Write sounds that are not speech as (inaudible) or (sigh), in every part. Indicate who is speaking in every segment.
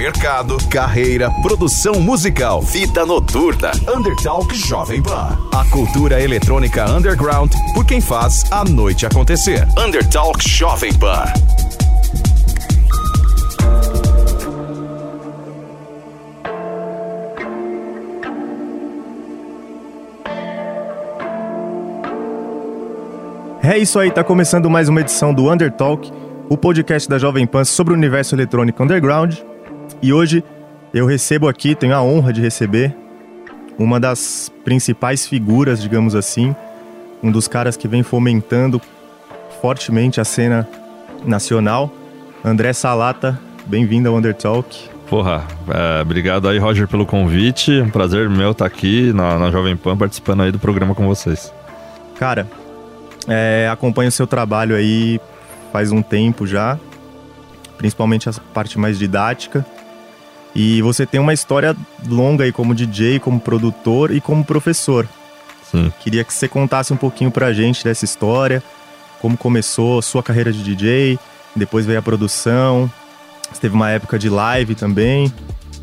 Speaker 1: mercado, carreira, produção musical, vida noturna. Undertalk Jovem Pan. A cultura eletrônica underground por quem faz a noite acontecer. Undertalk Jovem Pan.
Speaker 2: É isso aí, tá começando mais uma edição do Undertalk, o podcast da Jovem Pan sobre o universo eletrônico underground. E hoje eu recebo aqui, tenho a honra de receber uma das principais figuras, digamos assim, um dos caras que vem fomentando fortemente a cena nacional, André Salata. Bem-vindo ao Undertalk.
Speaker 3: Porra, é, obrigado aí, Roger, pelo convite. Um prazer meu estar aqui na, na Jovem Pan participando aí do programa com vocês.
Speaker 2: Cara, é, acompanho o seu trabalho aí faz um tempo já, principalmente a parte mais didática. E você tem uma história longa aí como DJ, como produtor e como professor.
Speaker 3: Sim.
Speaker 2: Queria que você contasse um pouquinho pra gente dessa história, como começou a sua carreira de DJ, depois veio a produção, você teve uma época de live também,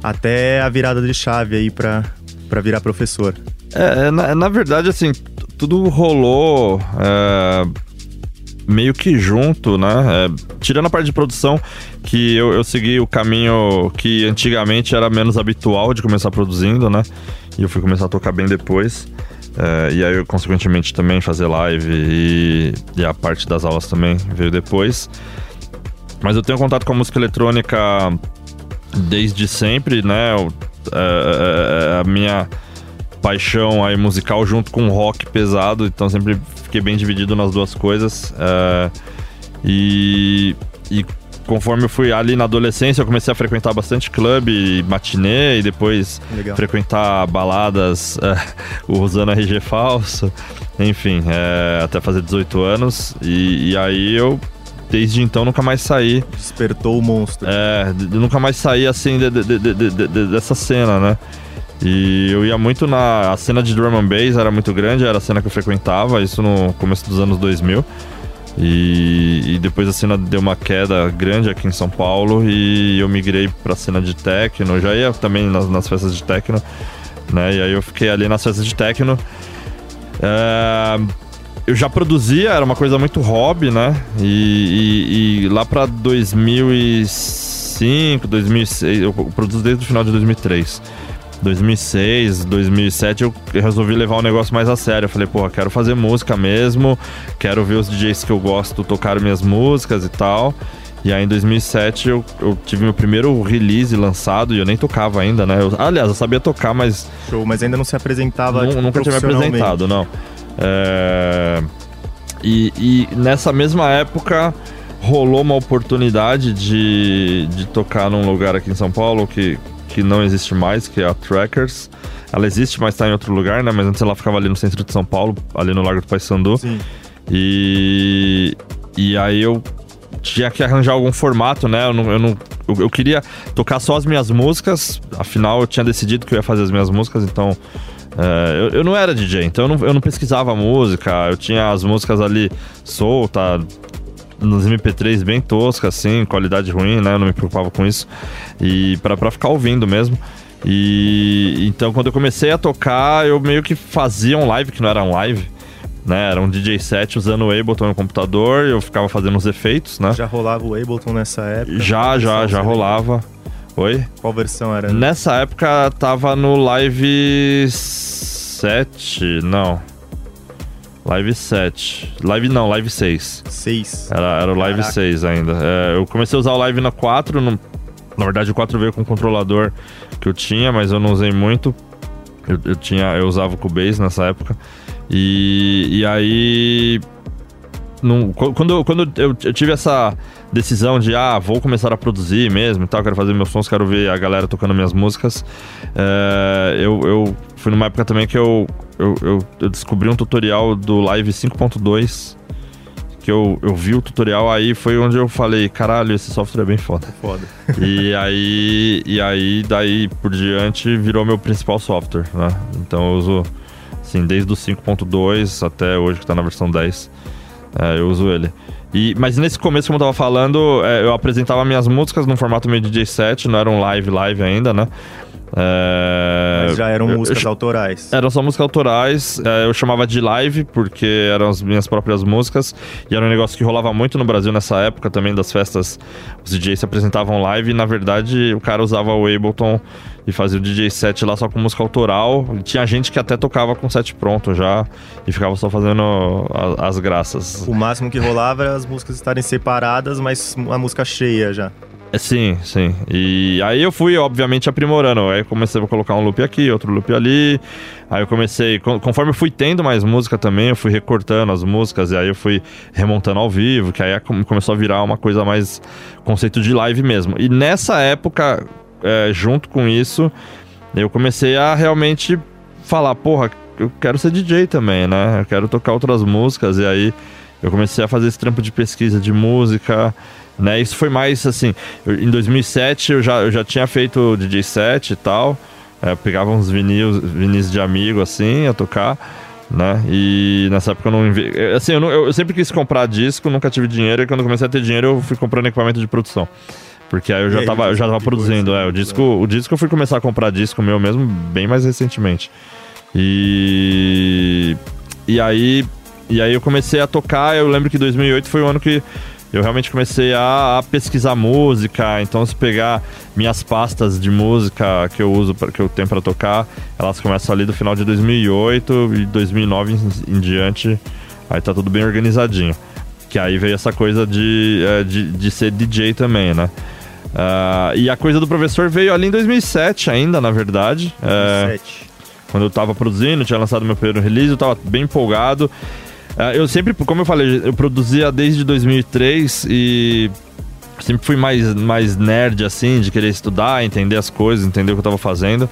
Speaker 2: até a virada de chave aí pra, pra virar professor.
Speaker 3: É, na, na verdade, assim, tudo rolou é, meio que junto, né? É, tirando a parte de produção, que eu, eu, segui o caminho que antigamente era menos habitual de começar produzindo, né? E eu fui começar a tocar bem depois. É, e aí eu, consequentemente, também fazer live e, e, a parte das aulas também veio depois. Mas eu tenho contato com a música eletrônica desde sempre, né? Eu, é, é, a minha paixão aí musical junto com rock pesado, então sempre fiquei bem dividido nas duas coisas. É, e, e conforme eu fui ali na adolescência, eu comecei a frequentar bastante clube, matinê e depois Legal. frequentar baladas é, usando RG falso, enfim, é, até fazer 18 anos. E, e, aí eu, desde então, nunca mais saí.
Speaker 2: Despertou o monstro.
Speaker 3: É, nunca mais saí assim de, de, de, dessa cena, né? E eu ia muito na. A cena de drum and bass era muito grande, era a cena que eu frequentava, isso no começo dos anos 2000. E, e depois a cena deu uma queda grande aqui em São Paulo e eu migrei pra cena de techno. Eu já ia também nas, nas festas de techno, né? E aí eu fiquei ali nas festas de techno. É, eu já produzia, era uma coisa muito hobby, né? E, e, e lá pra 2005, 2006, eu produzo desde o final de 2003. 2006, 2007 eu resolvi levar o negócio mais a sério. Eu falei, porra, quero fazer música mesmo, quero ver os DJs que eu gosto tocar minhas músicas e tal. E aí em 2007 eu, eu tive meu primeiro release lançado e eu nem tocava ainda, né? Eu, aliás, eu sabia tocar, mas.
Speaker 2: Show, mas ainda não se apresentava.
Speaker 3: Tipo, nunca tinha me apresentado, não. É... E, e nessa mesma época rolou uma oportunidade de, de tocar num lugar aqui em São Paulo que que não existe mais, que é a Trackers. Ela existe, mas está em outro lugar, né? Mas antes ela ficava ali no centro de São Paulo, ali no Largo do Paissandu. Sim. E, e aí eu tinha que arranjar algum formato, né? Eu, não, eu, não, eu, queria tocar só as minhas músicas, afinal eu tinha decidido que eu ia fazer as minhas músicas, então. É, eu, eu não era DJ, então eu não, eu não pesquisava música, eu tinha as músicas ali solta, nos MP3 bem tosca, assim, qualidade ruim, né? Eu não me preocupava com isso. E pra, pra ficar ouvindo mesmo. E então quando eu comecei a tocar, eu meio que fazia um live que não era um live. Né, era um DJ set usando o Ableton no computador, eu ficava fazendo os efeitos, né?
Speaker 2: Já rolava o Ableton nessa época?
Speaker 3: Já, já, já rolava. Oi?
Speaker 2: Qual versão era?
Speaker 3: Nessa época tava no Live 7, não. Live 7. Live não, Live 6.
Speaker 2: 6.
Speaker 3: Era, era o Live Caraca. 6 ainda. É, eu comecei a usar o Live na 4. No, na verdade, o 4 veio com o controlador que eu tinha, mas eu não usei muito. Eu, eu tinha, eu usava o Cubase nessa época. E, e aí. Num, quando quando eu, eu tive essa decisão de, ah, vou começar a produzir mesmo e tal, quero fazer meus sons, quero ver a galera tocando minhas músicas. É, eu, eu fui numa época também que eu, eu, eu, eu descobri um tutorial do Live 5.2 que eu, eu vi o tutorial aí foi onde eu falei, caralho, esse software é bem foda.
Speaker 2: Foda.
Speaker 3: e aí, e aí daí por diante virou meu principal software, né? Então eu uso assim, desde o 5.2 até hoje que tá na versão 10. É, eu uso ele. E, mas nesse começo, como eu tava falando, é, eu apresentava minhas músicas num formato meio DJ set, não era um live live ainda, né?
Speaker 2: É, mas já eram músicas eu, autorais.
Speaker 3: Eram só músicas autorais. É, eu chamava de live, porque eram as minhas próprias músicas. E era um negócio que rolava muito no Brasil nessa época também, das festas. Os DJs se apresentavam live e, na verdade, o cara usava o Ableton e fazia o DJ set lá só com música autoral. E tinha gente que até tocava com set pronto já e ficava só fazendo a, as graças.
Speaker 2: O máximo que rolava era as músicas estarem separadas, mas a música cheia já.
Speaker 3: É, sim, sim. E aí eu fui, obviamente, aprimorando. Aí comecei a colocar um loop aqui, outro loop ali. Aí eu comecei, conforme eu fui tendo mais música também, eu fui recortando as músicas e aí eu fui remontando ao vivo, que aí começou a virar uma coisa mais conceito de live mesmo. E nessa época, é, junto com isso, eu comecei a realmente falar, porra, eu quero ser DJ também, né? Eu quero tocar outras músicas. E aí eu comecei a fazer esse trampo de pesquisa de música. Né? Isso foi mais assim. Eu, em 2007 eu já, eu já tinha feito DJ set e tal. É, pegava uns vinis, vinis de amigo assim a tocar. Né? E nessa época eu não assim, eu, não, eu, sempre quis comprar disco, nunca tive dinheiro, e quando comecei a ter dinheiro eu fui comprando equipamento de produção. Porque aí eu já, aí, tava, eu já tava produzindo, é, o disco, né? o disco eu fui começar a comprar disco meu mesmo bem mais recentemente. E e aí e aí eu comecei a tocar, eu lembro que 2008 foi o ano que eu realmente comecei a, a, pesquisar música. Então, se pegar minhas pastas de música que eu uso, que eu tenho para tocar, elas começam ali do final de 2008 e 2009 em, em, diante. Aí tá tudo bem organizadinho. Que aí veio essa coisa de, é, de, de, ser DJ também, né? Uh, e a coisa do professor veio ali em 2007 ainda, na verdade. 2007. É, quando eu tava produzindo, tinha lançado meu primeiro release, eu tava bem empolgado. É, eu sempre, como eu falei, eu produzia desde 2003 e sempre fui mais, mais nerd, assim, de querer estudar, entender as coisas, entender o que eu tava fazendo.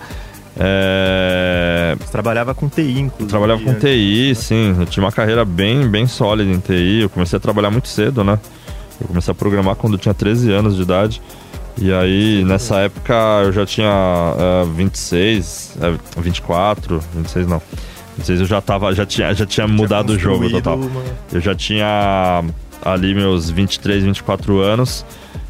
Speaker 2: É... Trabalhava com TI, inclusive.
Speaker 3: Trabalhava com TI, sim. Eu tinha uma carreira bem, bem sólida em TI. Eu comecei a trabalhar muito cedo, né? Eu comecei a programar quando eu tinha 13 anos de idade. E aí, nessa época, eu já tinha uh, 26, uh, 24, 26 não. Não sei se eu já tava, já tinha, já tinha mudado o jogo total. Uma... Eu já tinha ali meus 23, 24 anos,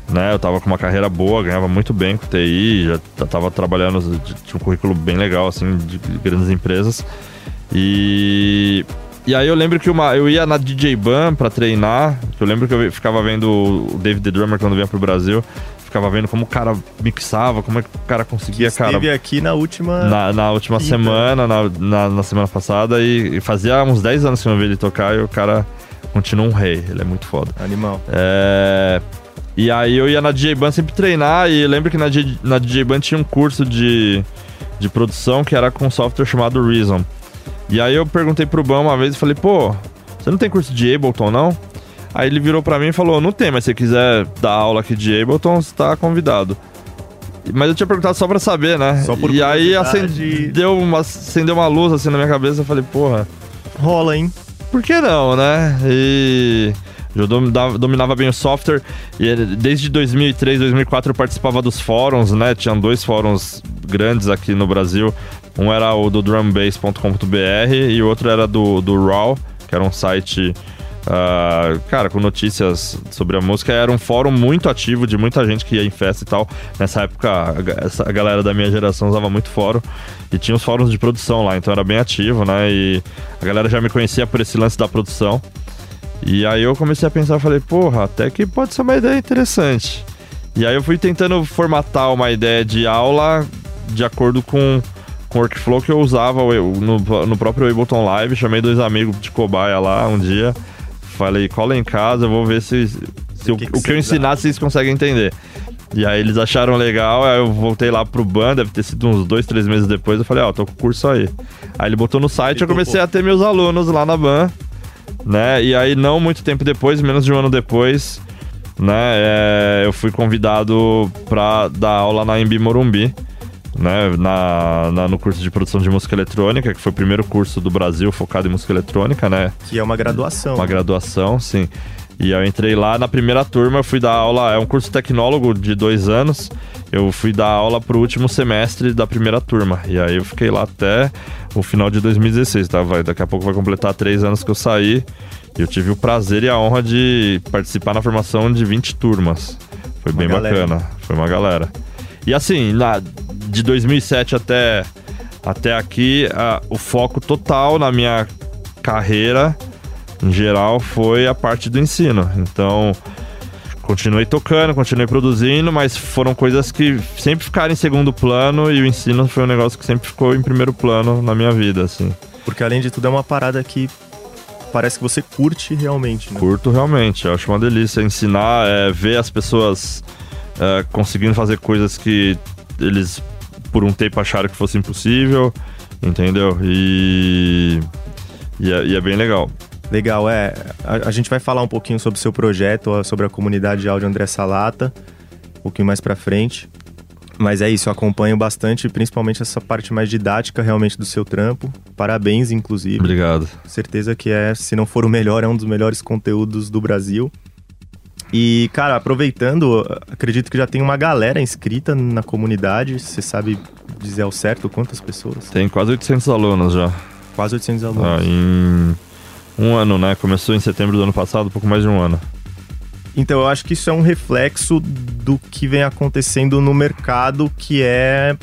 Speaker 3: né? Eu tava com uma carreira boa, ganhava muito bem com TI, já tava trabalhando, tinha um currículo bem legal, assim, de grandes empresas. E e aí eu lembro que uma, eu ia na DJ Ban pra treinar. Eu lembro que eu ficava vendo o David The Drummer quando vinha pro Brasil ficava vendo como o cara mixava, como é que o cara conseguia,
Speaker 2: que cara. aqui na última.
Speaker 3: Na, na última semana, na, na, na, semana passada, e, e, fazia uns 10 anos que eu não vi ele tocar e o cara continua um rei. Ele é muito foda.
Speaker 2: Animal.
Speaker 3: É. E aí eu ia na DJ Band sempre treinar, e lembro que na, na DJ Band tinha um curso de, de produção que era com um software chamado Reason. E aí eu perguntei pro Ban uma vez e falei, pô, você não tem curso de Ableton, não? Aí ele virou para mim e falou: Não tem, mas se você quiser dar aula aqui de Ableton, você tá convidado. Mas eu tinha perguntado só pra saber, né? Só por e aí acendeu uma, acendeu uma luz assim na minha cabeça. Eu falei: Porra.
Speaker 2: Rola, hein?
Speaker 3: Por que não, né? E. Eu dominava bem o software e desde 2003, 2004 eu participava dos fóruns, né? Tinham dois fóruns grandes aqui no Brasil. Um era o do drumbase.com.br e o outro era do, do Raw, que era um site Uh, cara, com notícias sobre a música. Era um fórum muito ativo de muita gente que ia em festa e tal. Nessa época, a, galera da minha geração usava muito fórum. E tinha os fóruns de produção lá, então era bem ativo, né? E a galera já me conhecia por esse lance da produção. E aí eu comecei a pensar, falei, porra, até que pode ser uma ideia interessante. E aí eu fui tentando formatar uma ideia de aula de acordo com, com o workflow que eu usava no, no próprio Ableton Live. Chamei dois amigos de cobaia lá um dia. Falei, cola em casa, eu vou ver se, se o, que, que, o que eu ensinar vocês conseguem entender. E aí eles acharam legal, aí eu voltei lá pro ban, deve ter sido uns dois, três meses depois, eu falei, ó, oh, tô com o curso aí. Aí ele botou no site, eu comecei a ter meus alunos lá na ban, né? E aí não muito tempo depois, menos de um ano depois, né, é, eu fui convidado pra dar aula na Embi Morumbi né, na, na, no curso de produção de música eletrônica, que foi o primeiro curso do Brasil focado em música eletrônica, né?
Speaker 2: Que é uma graduação.
Speaker 3: Uma graduação, sim. E eu entrei lá na primeira turma, fui dar aula, é um curso tecnólogo de dois anos. Eu fui dar aula pro último semestre da primeira turma. E aí eu fiquei lá até o final de 2016, tá? Vai, daqui a pouco vai completar três anos que eu saí. E eu tive o prazer e a honra de participar na formação de 20 turmas. Foi
Speaker 2: Uma
Speaker 3: bem
Speaker 2: galera.
Speaker 3: bacana, foi uma galera. E assim, na, de 2007 até, até aqui, ah, o foco total na minha carreira, em geral, foi a parte do ensino. Então, continuei tocando, continuei produzindo, mas foram coisas que sempre ficaram em segundo plano e o ensino foi um negócio que sempre ficou em primeiro plano na minha vida, assim.
Speaker 2: Porque além de tudo é uma parada que parece que você curte realmente, né?
Speaker 3: Curto realmente, eu acho uma delícia ensinar, é, ver as pessoas é, conseguindo fazer coisas que eles por um tempo acharam que fosse impossível, entendeu? E, e, é, e é bem legal.
Speaker 2: Legal, é. A, a gente vai falar um pouquinho sobre o seu projeto, sobre a comunidade de áudio André Salata, um pouquinho mais pra frente. Mas é isso, eu acompanho bastante, principalmente essa parte mais didática realmente do seu trampo. Parabéns, inclusive.
Speaker 3: Obrigado.
Speaker 2: Certeza que é, se não for o melhor, é um dos melhores conteúdos do Brasil. E, cara, aproveitando, acredito que já tem uma galera inscrita na comunidade. Você sabe dizer ao certo quantas pessoas?
Speaker 3: Tem quase 800 alunos já.
Speaker 2: Quase 800
Speaker 3: Ah,
Speaker 2: alunos.
Speaker 3: em um ano, né? Começou em setembro do ano passado, pouco mais de um ano.
Speaker 2: Então, eu acho que isso é um reflexo do que vem acontecendo no mercado, que é.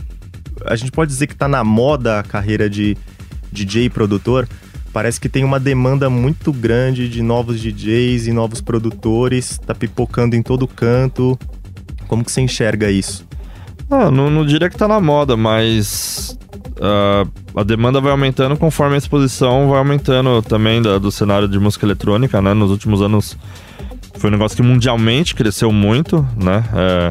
Speaker 2: A gente pode dizer que tá na moda a carreira de DJ produtor. Parece que tem uma demanda muito grande de novos DJs e novos produtores, tá pipocando em todo canto. Como que você enxerga isso?
Speaker 3: Ah, não, não diria que tá na moda, mas ah, a demanda vai aumentando conforme a exposição vai aumentando também da- do cenário de música eletrônica, né? Nos últimos anos foi um negócio que mundialmente cresceu muito, né? É,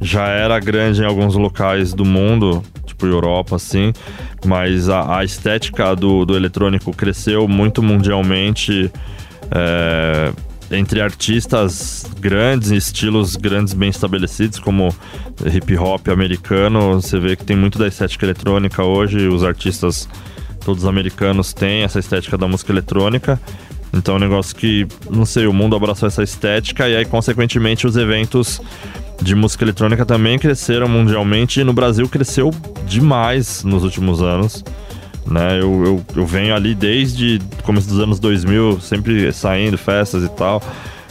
Speaker 3: já era grande em alguns locais do mundo, tipo Europa, assim, mas a, a estética do, do eletrônico cresceu muito mundialmente. é, entre artistas grandes, estilos grandes bem estabelecidos, como hip hop americano, você vê que tem muito da estética eletrônica hoje, os artistas todos americanos têm essa estética da música eletrônica. Então é um negócio que, não sei, o mundo abraçou essa estética e aí, consequentemente, os eventos de música eletrônica também cresceram mundialmente e no Brasil cresceu demais nos últimos anos. Né? Eu, eu, eu venho ali desde começo dos anos 2000, sempre saindo, festas e tal.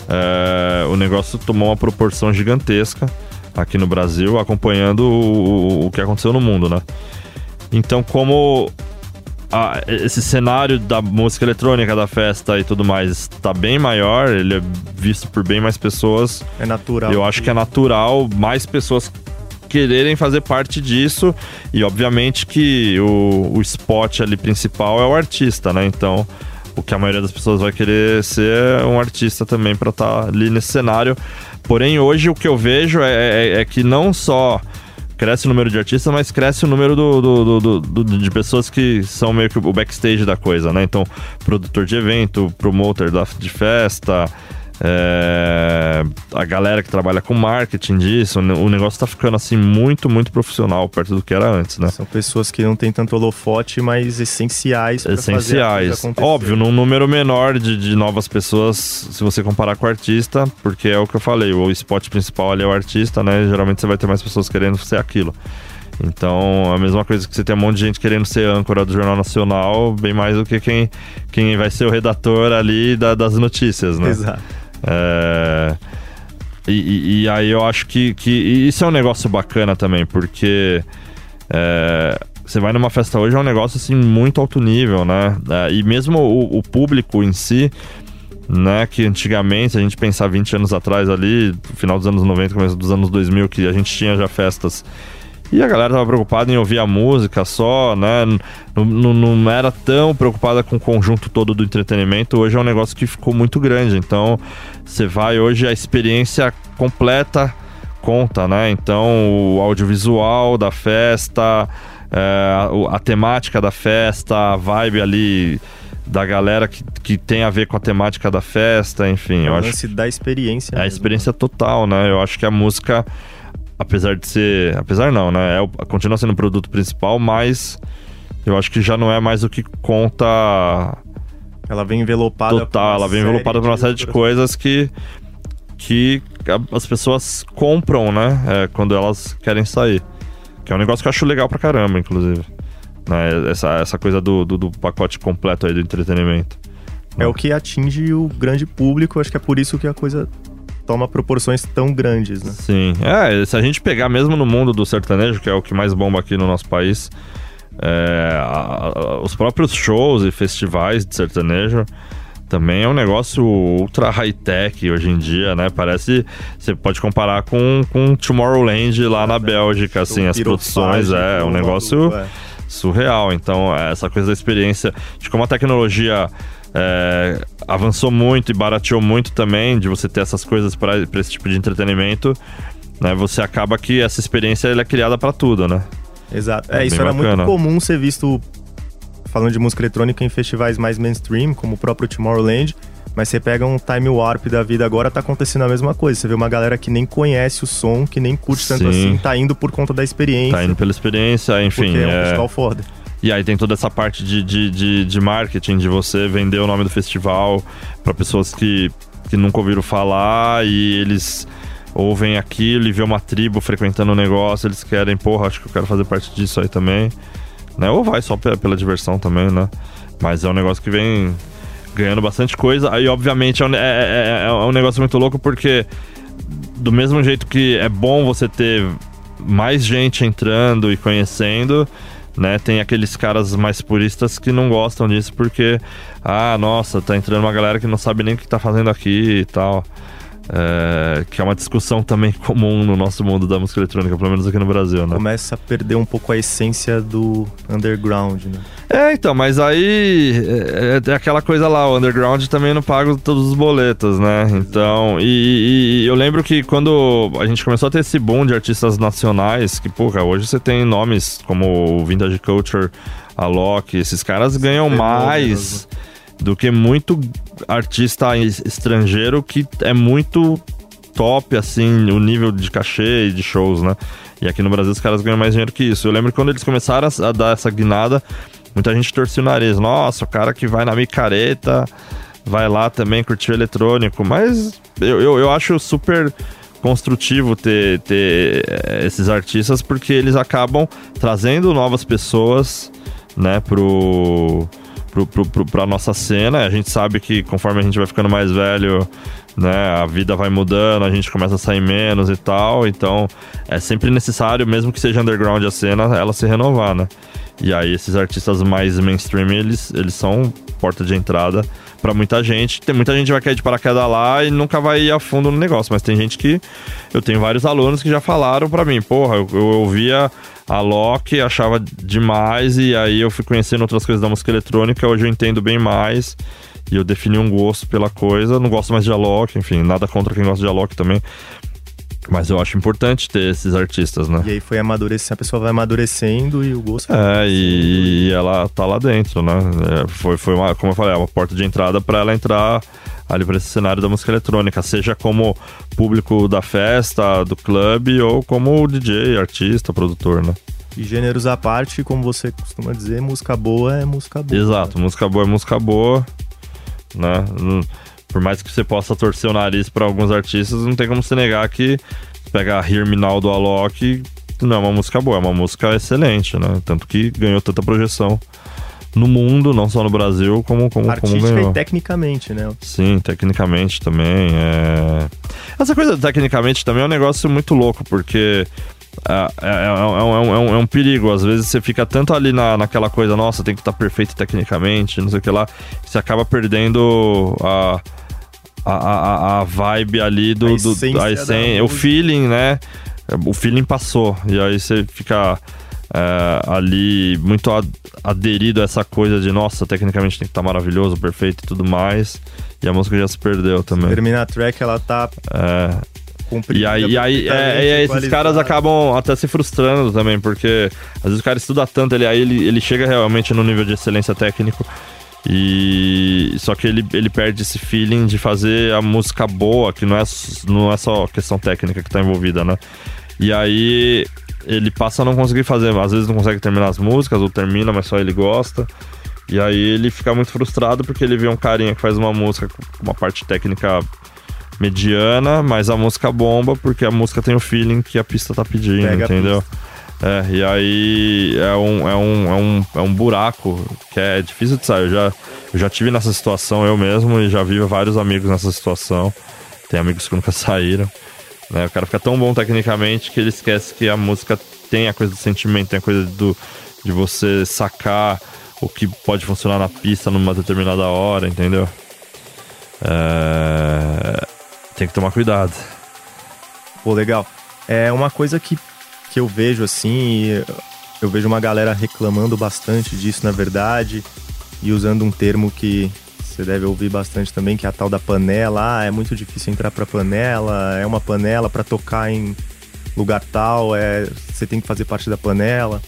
Speaker 3: É, o negócio tomou uma proporção gigantesca aqui no Brasil, acompanhando o, o- o que aconteceu no mundo, né? Então, como a- esse cenário da música eletrônica, da festa e tudo mais está bem maior, ele é visto por bem mais pessoas,
Speaker 2: É natural.
Speaker 3: eu acho que é natural mais pessoas quererem fazer parte disso e obviamente que o, o spot ali principal é o artista, né? Então o que a maioria das pessoas vai querer ser é um artista também para estar ali nesse cenário. Porém hoje o que eu vejo é, é- é que não só cresce o número de artistas, mas cresce o número do, do- do- do- de pessoas que são meio que o backstage da coisa, né? Então, produtor de evento, promoter da, de festa, é, a galera que trabalha com marketing disso, o negócio tá ficando assim muito, muito profissional perto do que era antes, né?
Speaker 2: São pessoas que não têm tanto holofote, mas essenciais
Speaker 3: Essenciais. Óbvio, num número menor de, de novas pessoas, se você comparar com o artista, porque é o que eu falei, o spot principal ali é o artista, né? Geralmente você vai ter mais pessoas querendo ser aquilo. Então, a mesma coisa que você tem um monte de gente querendo ser âncora do Jornal Nacional, bem mais do que quem, quem vai ser o redator ali da- das notícias, né?
Speaker 2: Exato.
Speaker 3: É, E, e- e aí eu acho que, que isso é um negócio bacana também, porque é, você vai numa festa hoje é um negócio assim muito alto nível, né? É, e mesmo o, o público em si, né? Que antigamente, se a gente pensar 20 anos atrás ali, final dos anos 90, começo dos anos 2000, que a gente tinha já festas e a galera tava preocupada em ouvir a música só, né? Não, não, não era tão preocupada com o conjunto todo do entretenimento. Hoje é um negócio que ficou muito grande. Então, você vai hoje, a experiência completa conta, né? Então, o audiovisual da festa, é, a temática da festa, a vibe ali da galera que, que tem a ver com a temática da festa, enfim.
Speaker 2: É
Speaker 3: eu
Speaker 2: o
Speaker 3: acho
Speaker 2: lance da experiência.
Speaker 3: é a
Speaker 2: mesmo,
Speaker 3: experiência total, né? Eu acho que a música, apesar de ser. Apesar não, né? É, o- continua sendo o produto principal, mas eu acho que já não é mais o que conta
Speaker 2: Ela vem envelopada.
Speaker 3: Total, ela vem envelopada por uma série de coisas que, que as pessoas compram, né? É, quando elas querem sair. Que é um negócio que eu acho legal pra caramba, inclusive. Né? Essa, essa coisa do, do, do pacote completo aí do entretenimento.
Speaker 2: É o que atinge o grande público, acho que é por isso que a coisa toma proporções tão grandes, né?
Speaker 3: Sim. É, se a gente pegar mesmo no mundo do sertanejo, que é o que mais bomba aqui no nosso país, é, a, a, os próprios shows e festivais de sertanejo também é um negócio ultra high-tech hoje em dia, né? Parece. Você pode comparar com, com Tomorrowland lá na Bélgica, assim, as produções, é, um negócio é. surreal. Então, essa coisa da experiência, de como a tecnologia é, avançou muito e barateou muito também de você ter essas coisas para esse tipo de entretenimento, né? Você acaba que essa experiência é criada para tudo, né?
Speaker 2: Exato. É, é isso era bacana. muito comum ser visto falando de música eletrônica em festivais mais mainstream, como o próprio Tomorrowland. Mas você pega um time warp da vida agora, tá acontecendo a mesma coisa. Você vê uma galera que nem conhece o som, que nem curte tanto assim, tá indo por conta da experiência.
Speaker 3: Tá indo pela experiência, enfim.
Speaker 2: Porque é um é... festival foda.
Speaker 3: E aí tem toda essa parte de, de, de, de marketing, de você vender o nome do festival para pessoas que, que nunca ouviram falar e eles ouvem aquilo e vê uma tribo frequentando o negócio, eles querem, porra, acho que eu quero fazer parte disso aí também. Né? Ou vai só pela diversão também, né? Mas é um negócio que vem ganhando bastante coisa. Aí, obviamente, é um, é, é, é um negócio muito louco porque, do mesmo jeito que é bom você ter mais gente entrando e conhecendo, né? Tem aqueles caras mais puristas que não gostam disso porque, ah, nossa, tá entrando uma galera que não sabe nem o que tá fazendo aqui e tal. É, que é uma discussão também (laughs) comum no nosso mundo da música eletrônica, pelo menos aqui no Brasil, né?
Speaker 2: Começa a perder um pouco a essência do underground, né?
Speaker 3: É, então, mas aí é, é aquela coisa lá, o underground também não paga todos os boletos, né? Então, e, e, eu lembro que quando a gente começou a ter esse boom de artistas nacionais, que, porra, hoje você tem nomes como o Vintage Culture, a Loki, esses caras ganham mais do que muito artista estrangeiro que é muito top, assim, o nível de cachê e de shows, né? E aqui no Brasil os caras ganham mais dinheiro que isso. Eu lembro que quando eles começaram a, dar essa guinada, muita gente torcia o nariz. Nossa, o cara que vai na micareta vai lá também curtir o eletrônico. Mas eu, eu, eu acho super construtivo ter, ter eh, esses artistas porque eles acabam trazendo novas pessoas, né, pro pra nossa cena. A gente sabe que conforme a gente vai ficando mais velho, né, a vida vai mudando, a gente começa a sair menos e tal. Então é sempre necessário, mesmo que seja underground a cena, ela se renovar, né? E aí esses artistas mais mainstream, eles, eles são porta de entrada para muita gente. Tem muita gente que vai cair de paraquedas lá e nunca vai ir a fundo no negócio, mas tem gente que eu tenho vários alunos que já falaram para mim, porra, eu, ouvia a Loki, achava demais, e aí eu fui conhecendo outras coisas da música eletrônica, hoje eu entendo bem mais. E eu defini um gosto pela coisa. Não gosto mais de Alok, enfim, nada contra quem gosta de Alok também. Mas eu acho importante ter esses artistas, né?
Speaker 2: E aí foi amadurecendo, a pessoa vai amadurecendo e o gosto.
Speaker 3: É, e, e, ela tá lá dentro, né? É, foi, foi uma, como eu falei, é uma porta de entrada para ela entrar ali para esse cenário da música eletrônica, seja como público da festa, do clube, ou como DJ, artista, produtor, né?
Speaker 2: E gêneros à parte, como você costuma dizer, música boa é música boa.
Speaker 3: Exato, né? música boa é música boa, né? Por mais que você possa torcer o nariz para alguns artistas, não tem como você negar que pega a Hear Me Now do Alok, não é uma música boa, é uma música excelente, né? Tanto que ganhou tanta projeção no mundo, não só no Brasil, como, como,
Speaker 2: Artística
Speaker 3: como ganhou.
Speaker 2: e tecnicamente, né?
Speaker 3: Sim, tecnicamente também. É... Essa coisa tecnicamente também é um negócio muito louco, porque é, é, é, um, é, um, perigo. Às vezes você fica tanto ali na, naquela coisa, nossa, tem que estar tá perfeito tecnicamente, não sei o que lá, você acaba perdendo a. A, a, a vibe ali do, a do, a essência, o feeling, né? O feeling passou. E aí você fica é, ali muito aderido a essa coisa de nossa, tecnicamente tem que estar tá maravilhoso, perfeito e tudo mais. E a música já se perdeu também.
Speaker 2: Termina a track, ela tá.
Speaker 3: É. E aí, e aí é, é, esses caras acabam até se frustrando também, porque às vezes o cara estuda tanto, ele, aí ele, ele chega realmente no nível de excelência técnico. E só que ele, ele perde esse feeling de fazer a música boa, que não é, não é só questão técnica que tá envolvida, né? E aí ele passa a não conseguir fazer, às vezes não consegue terminar as músicas, ou termina, mas só ele gosta. E aí ele fica muito frustrado porque ele vê um carinha que faz uma música com uma parte técnica mediana, mas a música bomba porque a música tem o feeling que a pista tá pedindo,
Speaker 2: Pega
Speaker 3: entendeu? É, e aí é um, é, um, é, um, é um buraco que é difícil de sair. Eu já, eu já tive nessa situação eu mesmo e já vi vários amigos nessa situação. Tem amigos que nunca (laughs) saíram. Né? O cara fica tão bom tecnicamente que ele esquece que a música tem a coisa do sentimento, tem a coisa do, de você sacar o que pode funcionar na pista numa determinada hora, entendeu? É... Tem que tomar cuidado.
Speaker 2: Pô, legal. É uma coisa que, que eu vejo assim, eu vejo uma galera reclamando bastante disso, na verdade, e usando um termo que você deve ouvir bastante também, que é a tal da panela. Ah, é muito difícil entrar pra panela, é uma panela para tocar em lugar tal, é, você tem que fazer parte da panela.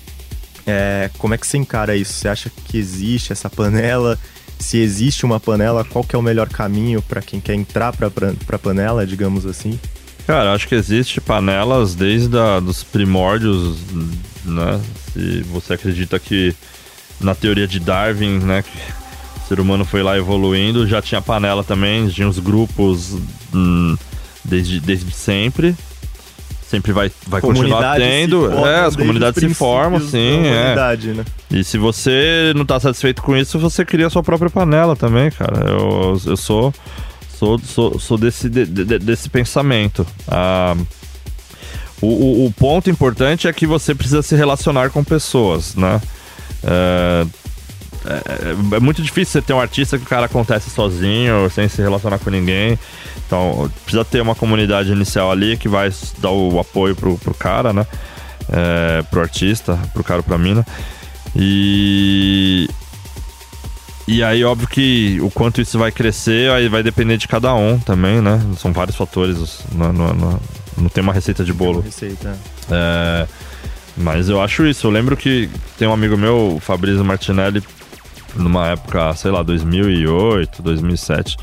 Speaker 2: É, como é que você encara isso? Você acha que existe essa panela? Se existe uma panela, qual que é o melhor caminho para quem quer entrar para a panela, digamos assim?
Speaker 3: Cara, acho que existe panelas desde a, dos primórdios, né? Se você acredita que na teoria de Darwin, né, que o ser humano foi lá evoluindo, já tinha panela também, tinha os grupos hum, desde, desde sempre sempre vai, vai continuar tendo. É, as comunidades se formam, sim. É. Né? E se você não tá satisfeito com isso, você cria a sua própria panela também, cara. Eu, eu sou, sou, sou, sou desse, de, de, desse pensamento. Ah, o, o, ponto importante é que você precisa se relacionar com pessoas, né? É, é, é, muito difícil você ter um artista que o cara acontece sozinho, sem se relacionar com ninguém. Então, precisa ter uma comunidade inicial ali que vai dar o apoio pro, pro cara, né? É, pro artista, pro cara, pra mina. E. E aí, óbvio que o quanto isso vai crescer, aí vai depender de cada um também, né? São vários fatores, não, não, não, não tem uma receita de bolo.
Speaker 2: Receita.
Speaker 3: É, mas eu acho isso. Eu lembro que tem um amigo meu, o Fabrício Martinelli, numa época, sei lá, 2008, 2007.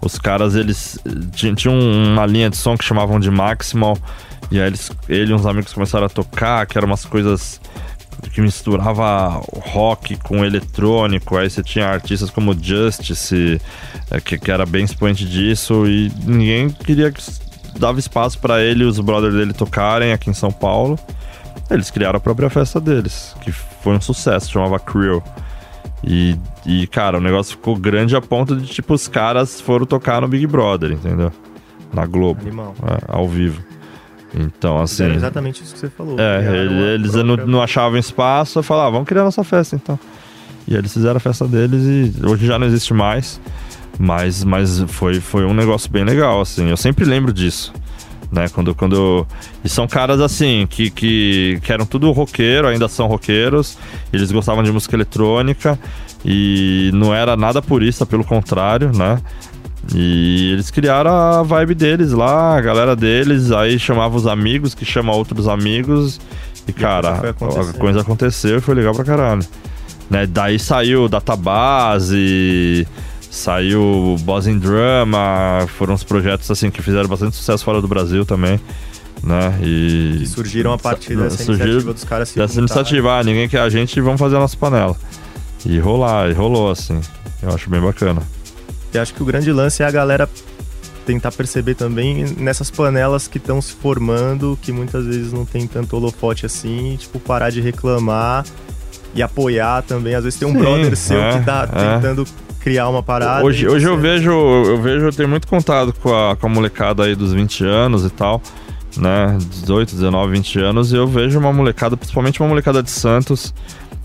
Speaker 3: Os caras, eles tinham uma linha de som que chamavam de Maximal. E aí eles, ele e uns amigos começaram a tocar, que eram umas coisas que misturava rock com eletrônico. Aí você tinha artistas como Justice, é, que, que era bem expoente disso. E ninguém queria que dava espaço para ele e os brothers dele tocarem aqui em São Paulo. Eles criaram a própria festa deles, que foi um sucesso, chamava Creel. E, e, cara, o negócio ficou grande a ponto de, tipo, os caras foram tocar no Big Brother, entendeu? Na Globo. É, ao vivo. Então, assim. É
Speaker 2: exatamente isso que você falou.
Speaker 3: É, ele, eles própria... não, não, achavam espaço, falavam, ah, vamos criar nossa festa então. E eles fizeram a festa deles e hoje já não existe mais. Mas, mas foi, foi um negócio bem legal, assim. Eu sempre lembro disso né? Quando, quando... E são caras assim, que, que, que eram tudo roqueiro, ainda são roqueiros, eles gostavam de música eletrônica e não era nada purista, pelo contrário, né? E eles criaram a vibe deles lá, a galera deles, aí chamava os amigos, que chama outros amigos, e, cara, a coisa aconteceu e foi legal pra caralho. Né? Daí saiu Database, Saiu Boss in Drama, foram os projetos assim que fizeram bastante sucesso fora do Brasil também. Né? E,
Speaker 2: e surgiram a partir dessa iniciativa dos caras se
Speaker 3: Dessa iniciativa, ah, ninguém quer a gente, vamos fazer a nossa panela. E rolar, e rolou assim. Eu acho bem bacana.
Speaker 2: E acho que o grande lance é a galera tentar perceber também nessas panelas que estão se formando, que muitas vezes não tem tanto holofote assim, tipo, parar de reclamar e apoiar também. Às vezes tem um Sim, brother seu é, que tá é. tentando criar uma parada.
Speaker 3: Hoje, hoje eu vejo, eu vejo, eu tenho muito contato com a, com a molecada aí dos 20 anos e tal, né? 18, 19, 20 anos, e eu vejo uma molecada, principalmente uma molecada de Santos,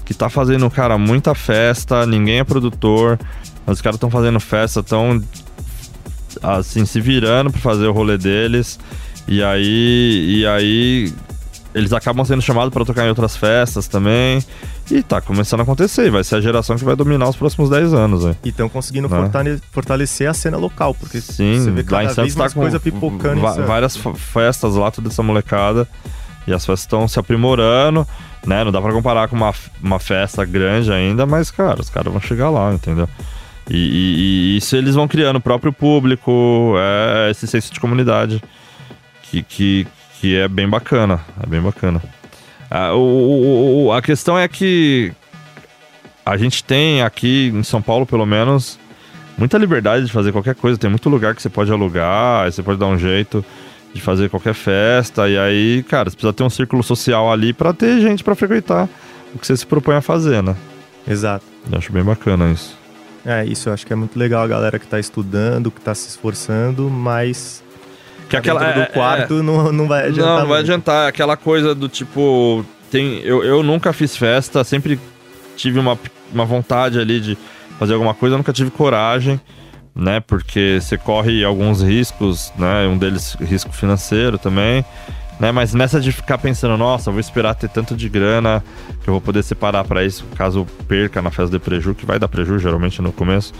Speaker 3: que tá fazendo, cara, muita festa, ninguém é produtor, os caras estão fazendo festa, estão assim, se virando para fazer o rolê deles. E aí, e aí eles acabam sendo chamados para tocar em outras festas também. E tá começando a acontecer, vai ser a geração que vai dominar os próximos 10 anos. Véio.
Speaker 2: E estão conseguindo né? fortalecer a cena local, porque
Speaker 3: Sim,
Speaker 2: você vê cada lá em vez tá mais
Speaker 3: com
Speaker 2: coisa pipocando.
Speaker 3: Várias festas lá, toda essa molecada. E as festas estão se aprimorando, né? Não dá para comparar com uma, uma festa grande ainda, mas, cara, os caras vão chegar lá, entendeu? E, e, e, isso eles vão criando o próprio público, é esse senso de comunidade que, que, que é bem bacana, é bem bacana. Ah, o, o, a questão é que a gente tem aqui em São Paulo, pelo menos, muita liberdade de fazer qualquer coisa. Tem muito lugar que você pode alugar, você pode dar um jeito de fazer qualquer festa. E aí, cara, você precisa ter um círculo social ali para ter gente para frequentar o que você se propõe a fazer, né?
Speaker 2: Exato.
Speaker 3: Eu acho bem bacana isso.
Speaker 2: É, isso eu acho que é muito legal a galera que tá estudando, que tá se esforçando, mas
Speaker 3: que aquela
Speaker 2: do
Speaker 3: é-
Speaker 2: quarto
Speaker 3: é-
Speaker 2: não, não vai adiantar
Speaker 3: Não, não vai
Speaker 2: muito.
Speaker 3: adiantar. Aquela coisa do tipo. Tem, eu, eu nunca fiz festa, sempre tive uma, uma vontade ali de fazer alguma coisa, eu nunca tive coragem, né? Porque você corre alguns riscos, né? Um deles risco financeiro também. Né, mas nessa de ficar pensando, nossa, vou esperar ter tanto de grana que eu vou poder separar pra isso, caso perca na festa de preju, que vai dar preju geralmente no começo.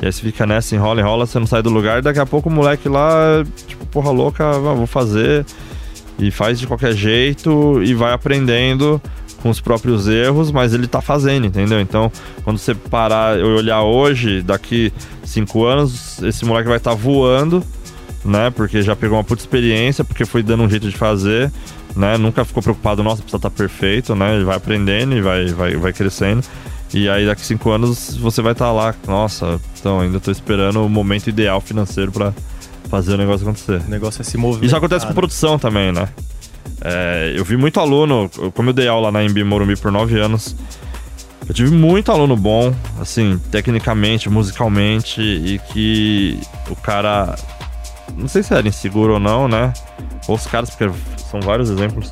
Speaker 3: E aí você fica nessa, enrola, enrola, você não sai do lugar, daqui a pouco o moleque lá, tipo, porra louca, vou fazer. E faz de qualquer jeito e vai aprendendo com os próprios erros, mas ele tá fazendo, entendeu? Então, quando você parar e olhar hoje, daqui cinco anos, esse moleque vai estar voando, né? Porque já pegou uma puta experiência, porque foi dando um jeito de fazer, né? Nunca ficou preocupado, nossa, precisa estar perfeito, né? Ele vai aprendendo e vai, vai, vai crescendo. E aí daqui cinco anos você vai estar lá, nossa, então ainda tô esperando o momento ideal financeiro pra fazer o negócio acontecer.
Speaker 2: O negócio é se mover.
Speaker 3: Isso acontece com produção também, né? É, eu vi muito aluno, como eu dei aula na Embi Morumbi por nove anos, eu tive muito aluno bom, assim, tecnicamente, musicalmente, e que o cara, não sei se era inseguro ou não, né? Ou os caras, porque são vários exemplos,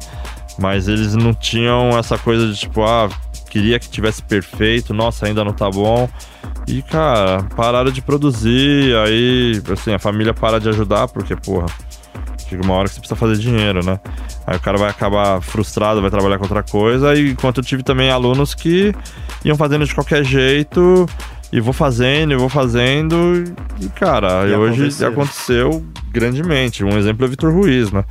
Speaker 3: mas eles não tinham essa coisa de tipo, ah, queria que tivesse perfeito, nossa, ainda não tá bom. E, cara, pararam de produzir, aí, assim, a família para de ajudar, porque, porra, chega uma hora que você precisa fazer dinheiro, né? Aí o cara vai acabar frustrado, vai trabalhar com outra coisa. E enquanto eu tive também alunos que iam fazendo de qualquer jeito, e vou fazendo, e vou fazendo. E, cara,
Speaker 2: E
Speaker 3: hoje
Speaker 2: aconteceu.
Speaker 3: aconteceu grandemente. Um exemplo é o Vitor Ruiz, né?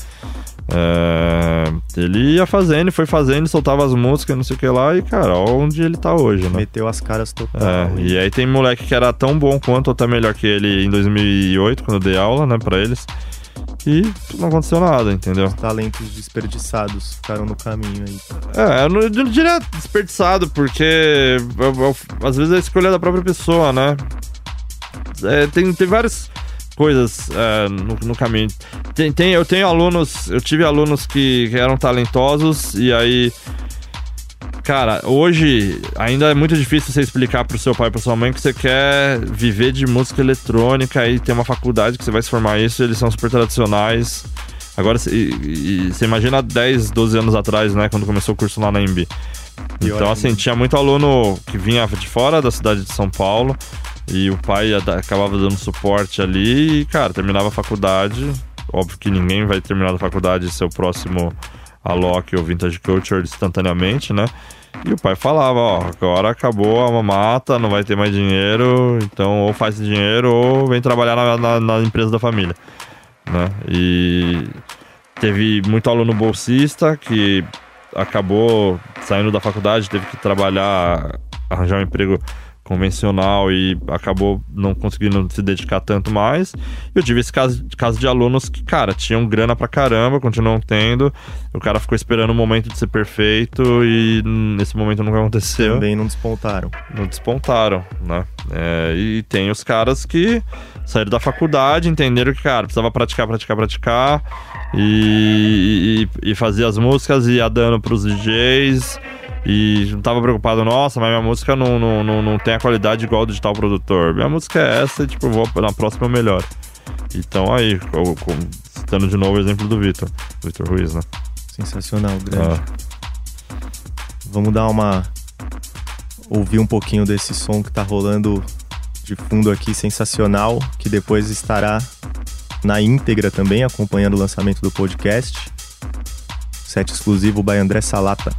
Speaker 3: É, ele ia fazendo, foi fazendo, soltava as músicas, não sei o que lá, e, cara, ó onde ele tá hoje, né?
Speaker 2: Meteu as caras total.
Speaker 3: É, e aí tem moleque que era tão bom quanto ou até melhor que ele em 2008, quando eu dei aula, né, pra eles. E não aconteceu nada, entendeu?
Speaker 2: Talentos desperdiçados ficaram no caminho aí.
Speaker 3: É, eu não, eu não diria desperdiçado, porque eu- eu- às vezes é a escolha da própria pessoa, né? É, tem, tem várias coisas é, no, no caminho. Tem, tem- eu tenho alunos, eu tive alunos que, que eram talentosos e aí. Cara, hoje ainda é muito difícil você explicar pro seu pai e pra sua mãe que você quer viver de música eletrônica e ter uma faculdade que você vai se formar isso, eles são super tradicionais. Agora, cê- e, e você imagina 10, 12 anos atrás, né, quando começou o curso lá na MB.
Speaker 2: Pior
Speaker 3: Então, assim, tinha muito aluno que vinha de fora da cidade de São Paulo e o pai acabava dando suporte ali e, cara, terminava a faculdade. Óbvio que ninguém vai terminar a faculdade e ser o próximo Alok ou Vintage Culture instantaneamente, né? E o pai falava, ó, agora acabou a mamata, não vai ter mais dinheiro, então ou faz dinheiro ou vem trabalhar na, na- na empresa da família, né? E teve muito aluno bolsista que acabou saindo da faculdade, teve que trabalhar, arranjar um emprego convencional e acabou não conseguindo se dedicar tanto mais. Eu tive esse caso, caso de alunos que, cara, tinham grana pra caramba, continuam tendo. O cara ficou esperando o momento de ser perfeito e nesse momento nunca aconteceu
Speaker 2: Também não despontaram.
Speaker 3: não despontaram, né? É, e tem os caras que saíram da faculdade, entenderam que, cara, precisava praticar, praticar, praticar e, e, e fazer as músicas e ia dando pros DJs e não tava preocupado, nossa, mas minha música não, não, não, não tem a qualidade igual do de tal produtor. Minha música é essa e, tipo, vou, na próxima eu melhor. Então aí, eu- eu- citando de novo o exemplo do Vitor, Vitor Ruiz, né?
Speaker 2: Sensacional, grande.
Speaker 3: Ah,
Speaker 2: Vamos dar uma. ouvir um pouquinho desse som que tá rolando de fundo aqui, sensacional, que depois estará na íntegra também, acompanhando o lançamento do podcast. Set exclusivo by André Salata.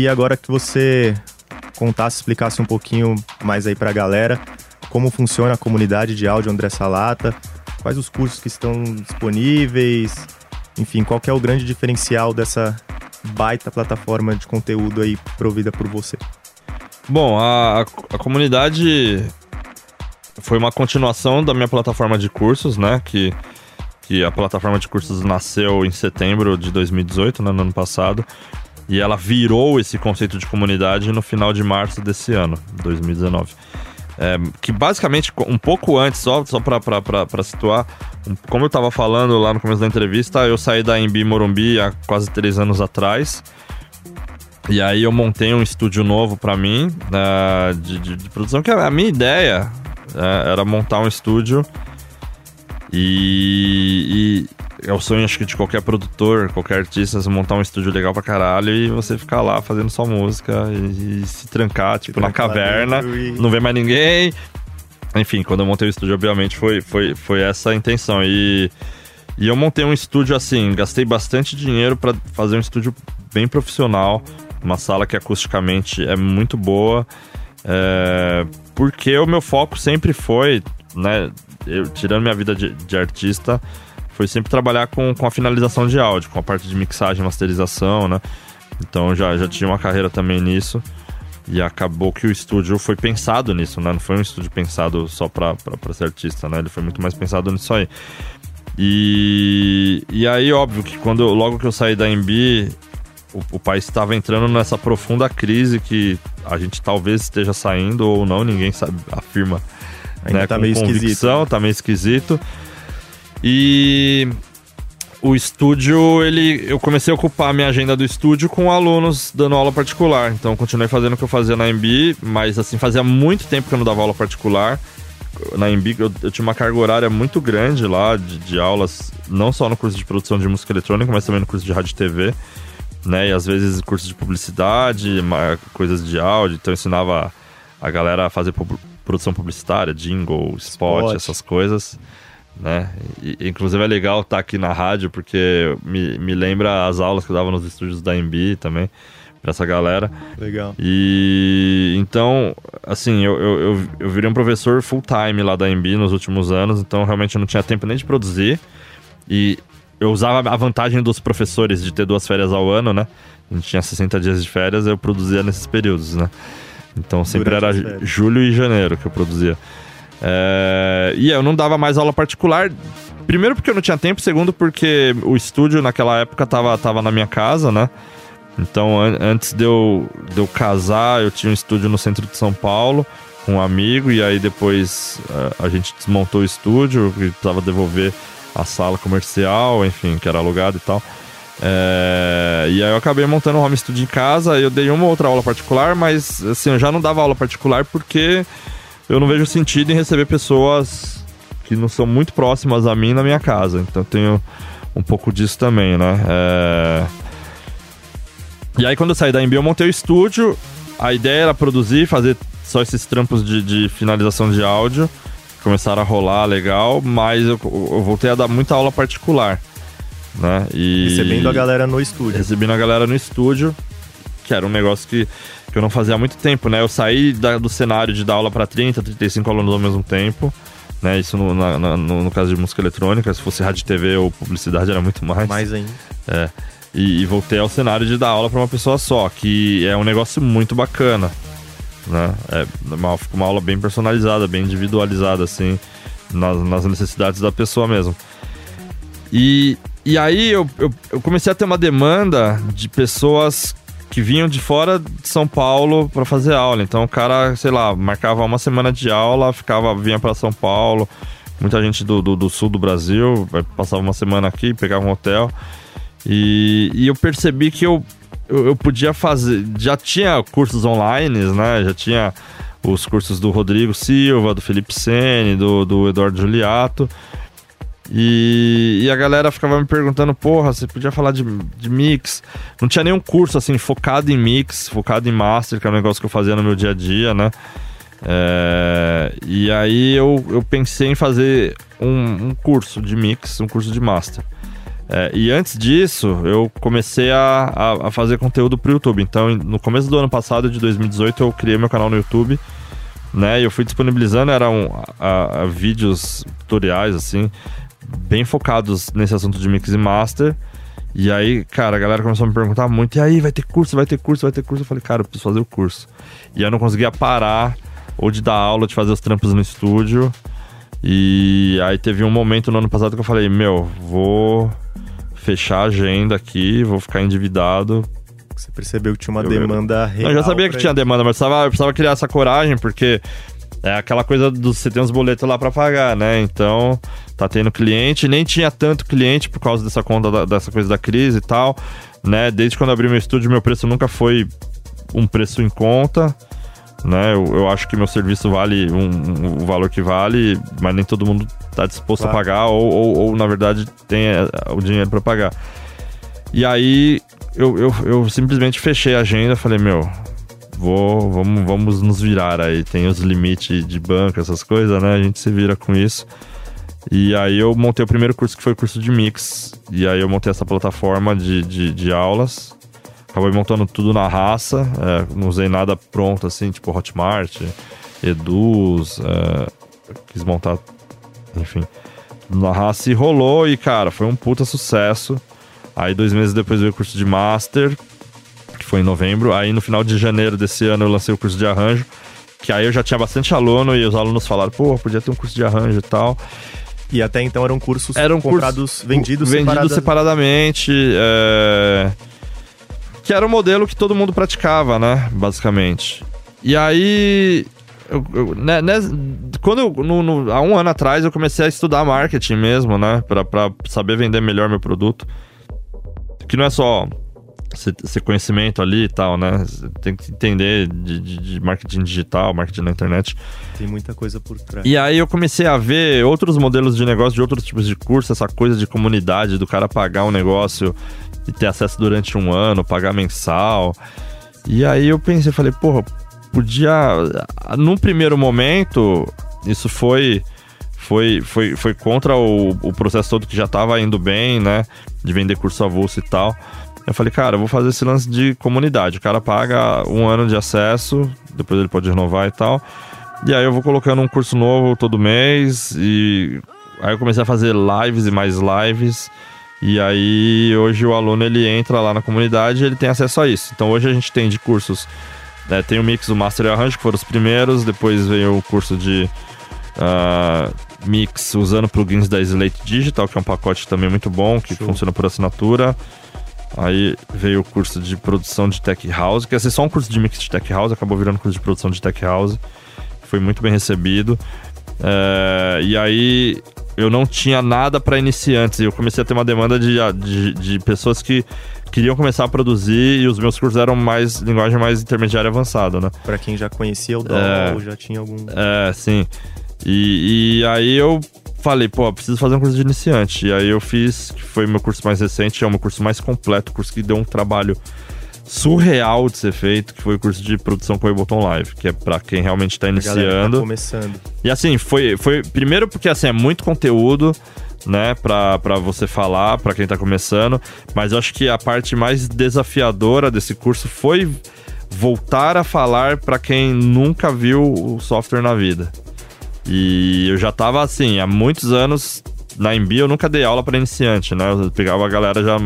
Speaker 2: Queria agora que você contasse, explicasse um pouquinho mais aí pra galera como funciona a comunidade de áudio André Salata, quais os cursos que estão disponíveis, enfim, qual é o grande diferencial dessa baita plataforma de conteúdo aí provida por você.
Speaker 3: Bom, a, a comunidade foi uma continuação da minha plataforma de cursos, né? Que, que a plataforma de cursos nasceu em setembro de 2018, né, no ano passado. E ela virou esse conceito de comunidade no final de março desse ano, 2019. É, que basicamente, um pouco antes, só, só para situar, como eu estava falando lá no começo da entrevista, eu saí da Embi Morumbi há quase três anos atrás. E aí eu montei um estúdio novo para mim, uh, de, de, de, produção, que a minha ideia uh, era montar um estúdio e, é o sonho, acho que, de qualquer produtor, qualquer artista, montar um estúdio legal pra caralho e você ficar lá fazendo só música e, e se trancar, tipo, se na caverna, e... não ver mais ninguém. Enfim, quando eu montei o estúdio, obviamente, foi, foi, foi essa a intenção. E, e eu montei um estúdio assim, gastei bastante dinheiro para fazer um estúdio bem profissional, uma sala que acusticamente é muito boa, é, porque o meu foco sempre foi, né, eu, tirando minha vida de, de artista, foi sempre trabalhar com, com a finalização de áudio, com a parte de mixagem, masterização, né? Então já, já tinha uma carreira também nisso. E acabou que o estúdio foi pensado nisso, né? Não foi um estúdio pensado só pra, pra, pra ser artista, né? Ele foi muito mais pensado nisso aí. E, e aí, óbvio que quando logo que eu saí da MB, o, o país estava entrando nessa profunda crise que a gente talvez esteja saindo ou não, ninguém sabe, afirma.
Speaker 2: Ainda né, tá meio esquisito.
Speaker 3: Tá meio esquisito. E o estúdio, ele, eu comecei a ocupar a minha agenda do estúdio com alunos dando aula particular. Então, continuei fazendo o que eu fazia na MB, mas assim, fazia muito tempo que eu não dava aula particular. Na MB, eu, eu tinha uma carga horária muito grande lá de, de, aulas, não só no curso de produção de música eletrônica, mas também no curso de rádio e TV. Né? E às vezes curso de publicidade, coisas de áudio. Então, eu ensinava a galera a fazer produção publicitária, jingle, spot, spot. essas coisas né? E, inclusive é legal estar tá aqui na rádio, porque me, me lembra as aulas que eu dava nos estúdios da MB também, pra essa galera.
Speaker 2: Legal.
Speaker 3: E então, assim, eu, eu, eu, eu virei um professor full time lá da MB nos últimos anos, então realmente eu não tinha tempo nem de produzir. E eu usava a vantagem dos professores de ter duas férias ao ano, né? A gente tinha 60 dias de férias, eu produzia nesses períodos, né? Então sempre Durante era julho e janeiro que eu produzia. É, e eu não dava mais aula particular. Primeiro porque eu não tinha tempo, segundo porque o estúdio naquela época tava, tava na minha casa, né? Então, an antes de eu, de eu casar, eu tinha um estúdio no centro de São Paulo com um amigo, e aí depois uh, a gente desmontou o estúdio, que precisava devolver a sala comercial, enfim, que era alugado e tal. É, e aí eu acabei montando um home studio em casa, eu dei uma outra aula particular, mas assim, eu já não dava aula particular porque eu não vejo sentido em receber pessoas que não são muito próximas a mim na minha casa. Então tenho um pouco disso também, né? É... E aí quando eu saí da MB eu montei o estúdio. A ideia era produzir, fazer só esses trampos de, de finalização de áudio. Começaram a rolar legal, mas eu, eu voltei a dar muita aula particular. Né?
Speaker 2: E... Recebendo a galera no estúdio.
Speaker 3: Recebendo a galera no estúdio, que era um negócio que que eu não fazia há muito tempo, né? Eu saí da, do cenário de dar aula para 30, 35 alunos ao mesmo tempo. Né, isso no, na, no, no, caso de música eletrônica, se fosse rádio, TV ou publicidade era muito mais.
Speaker 2: Mais ainda.
Speaker 3: É. E, e voltei ao cenário de dar aula para uma pessoa só, que é um negócio muito bacana. Né? É uma, uma aula bem personalizada, bem individualizada, assim, nas, nas necessidades da pessoa mesmo. E, e aí eu, eu, eu comecei a ter uma demanda de pessoas que vinham de fora de São Paulo para fazer aula. Então o cara, sei lá, marcava uma semana de aula, ficava, vinha para São Paulo. Muita gente do, do, do, sul do Brasil passava uma semana aqui, pegava um hotel. E, e eu percebi que eu, eu, eu, podia fazer. Já tinha cursos online, né? Já tinha os cursos do Rodrigo Silva, do Felipe Sene, do, do Eduardo Juliato. E, e, a galera ficava me perguntando, porra, você podia falar de, de mix. Não tinha nenhum curso assim focado em mix, focado em master, que é um negócio que eu fazia no meu dia a dia, né? É, e aí eu, eu pensei em fazer um, um, curso de mix, um curso de master. É, e antes disso, eu comecei a, a, a fazer conteúdo pro YouTube. Então, no começo do ano passado, de 2018, eu criei meu canal no YouTube, né? Eu fui disponibilizando, eram a, vídeos tutoriais, assim, bem focados nesse assunto de mix e master. E aí, cara, a galera começou a me perguntar muito: e aí, vai ter curso, vai ter curso, vai ter curso? Eu falei, cara, eu preciso fazer o curso. E eu não conseguia parar, ou de dar aula, de fazer os trampos no estúdio. E aí teve um momento no ano passado que eu falei: meu, vou fechar a agenda aqui, vou ficar endividado.
Speaker 2: Você percebeu que tinha uma eu, demanda real.
Speaker 3: Eu já sabia que tinha demanda, mas eu precisava, eu precisava criar essa coragem, porque é aquela coisa do você tem uns boletos lá para pagar, né? Então, tá tendo cliente, nem tinha tanto cliente por causa dessa conta da, dessa coisa da crise e tal, né? Desde quando eu abri meu estúdio, meu preço nunca foi um preço em conta, né? Eu, eu acho que meu serviço vale um, um, o valor que vale, mas nem todo mundo tá disposto claro. a pagar ou, ou, ou, na verdade, tem é, o dinheiro para pagar. E aí, eu, eu, eu simplesmente fechei a agenda, falei, meu, vou, vamos, vamos nos virar aí. Tem os limites de banco, essas coisas, né? A gente se vira com isso. E aí eu montei o primeiro curso que foi o curso de mix. E aí eu montei essa plataforma de, de, de aulas. Acabei montando tudo na raça. É, não usei nada pronto assim, tipo Hotmart, Eduz. É, quis montar, enfim, na raça e rolou. E cara, foi um puta sucesso. Aí dois meses depois veio o curso de Master, foi em novembro. Aí no final de janeiro desse ano eu lancei o curso de arranjo, que aí eu já tinha bastante aluno e os alunos falaram, pô, podia ter um curso de arranjo e tal.
Speaker 2: E até então eram cursos
Speaker 3: eram
Speaker 2: comprados,
Speaker 3: cursos,
Speaker 2: vendidos,
Speaker 3: vendidos separadamente. é... Que era o modelo que todo mundo praticava, né? Basicamente. E aí. Eu, eu, né, né, quando eu, no, no, há um ano atrás eu comecei a estudar marketing mesmo, né? Pra, pra saber vender melhor meu produto. Que não é só ser conhecimento ali e tal, né? tem que entender de, de, de, marketing digital, marketing na internet.
Speaker 2: Tem muita coisa por trás.
Speaker 3: E aí eu comecei a ver outros modelos de negócio, de outros tipos de curso, essa coisa de comunidade, do cara pagar um negócio e ter acesso durante um ano, pagar mensal. E aí eu pensei, falei, porra, podia. Num primeiro momento, isso foi. Foi, foi, foi contra o, o processo todo que já estava indo bem, né? De vender curso avulso e tal. Eu falei, cara, eu vou fazer esse lance de comunidade. O cara paga um ano de acesso, depois ele pode renovar e tal. E aí eu vou colocando um curso novo todo mês. E aí eu comecei a fazer lives e mais lives. E aí hoje o aluno ele entra lá na comunidade e ele tem acesso a isso. Então hoje a gente tem de cursos. Né, tem o mix, o Master e Arranjo, que foram os primeiros. Depois veio o curso de uh, mix usando plugins da Slate Digital, que é um pacote também muito bom, que Show. funciona por assinatura. Aí veio o curso de produção de tech house, que ia ser só um curso de mix de tech house, acabou virando curso de produção de tech house. Foi muito bem recebido. É, e aí eu não tinha nada para iniciantes. E eu comecei a ter uma demanda de, de, de, pessoas que queriam começar a produzir e os meus cursos eram mais linguagem mais intermediária avançada, né?
Speaker 2: Para quem já conhecia o DAW é, ou já tinha algum.
Speaker 3: É, sim. E, e aí eu falei, pô, preciso fazer um curso de iniciante. E aí eu fiz, que foi meu curso mais recente, é o meu curso mais completo, curso que deu um trabalho surreal de ser feito, que foi o curso de produção com o Ableton Live, que é para quem realmente está iniciando. Tá
Speaker 2: começando.
Speaker 3: E assim, foi, foi primeiro porque assim é muito conteúdo, né, para você falar, para quem tá começando, mas eu acho que a parte mais desafiadora desse curso foi voltar a falar para quem nunca viu o software na vida. E eu já tava assim, há muitos anos na Embi eu nunca dei aula para iniciante, né? Eu pegava a galera já